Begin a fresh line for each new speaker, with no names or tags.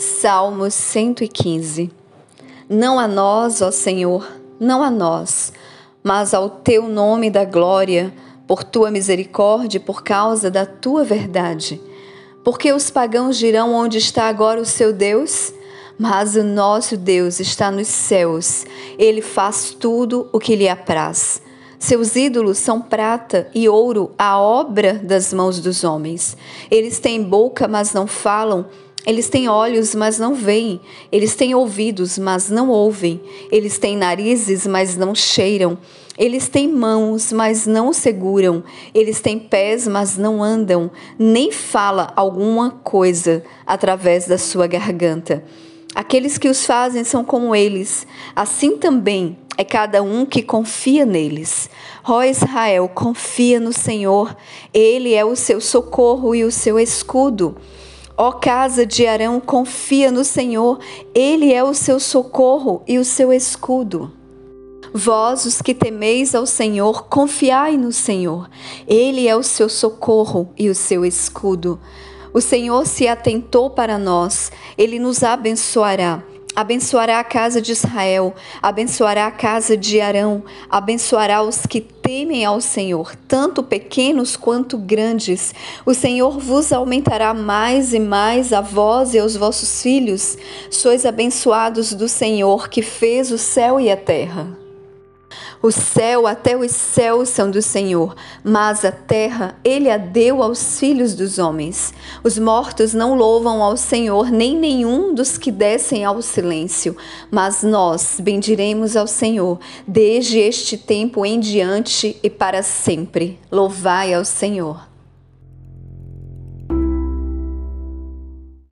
Salmos 115 Não a nós, ó Senhor, não a nós, mas ao teu nome da glória, por tua misericórdia e por causa da tua verdade. Porque os pagãos dirão onde está agora o seu Deus? Mas o nosso Deus está nos céus, ele faz tudo o que lhe apraz. Seus ídolos são prata e ouro, a obra das mãos dos homens. Eles têm boca, mas não falam eles têm olhos, mas não veem. Eles têm ouvidos, mas não ouvem. Eles têm narizes, mas não cheiram. Eles têm mãos, mas não seguram. Eles têm pés, mas não andam. Nem fala alguma coisa através da sua garganta. Aqueles que os fazem são como eles. Assim também é cada um que confia neles. Ó Israel, confia no Senhor. Ele é o seu socorro e o seu escudo. Ó casa de Arão, confia no Senhor, ele é o seu socorro e o seu escudo. Vós, os que temeis ao Senhor, confiai no Senhor, ele é o seu socorro e o seu escudo. O Senhor se atentou para nós, ele nos abençoará abençoará a casa de Israel, abençoará a casa de Arão, abençoará os que temem ao Senhor, tanto pequenos quanto grandes. O Senhor vos aumentará mais e mais a vós e aos vossos filhos. Sois abençoados do Senhor que fez o céu e a terra. O céu até os céus são do Senhor, mas a terra ele a deu aos filhos dos homens. Os mortos não louvam ao Senhor, nem nenhum dos que descem ao silêncio, mas nós bendiremos ao Senhor desde este tempo em diante e para sempre. Louvai ao Senhor.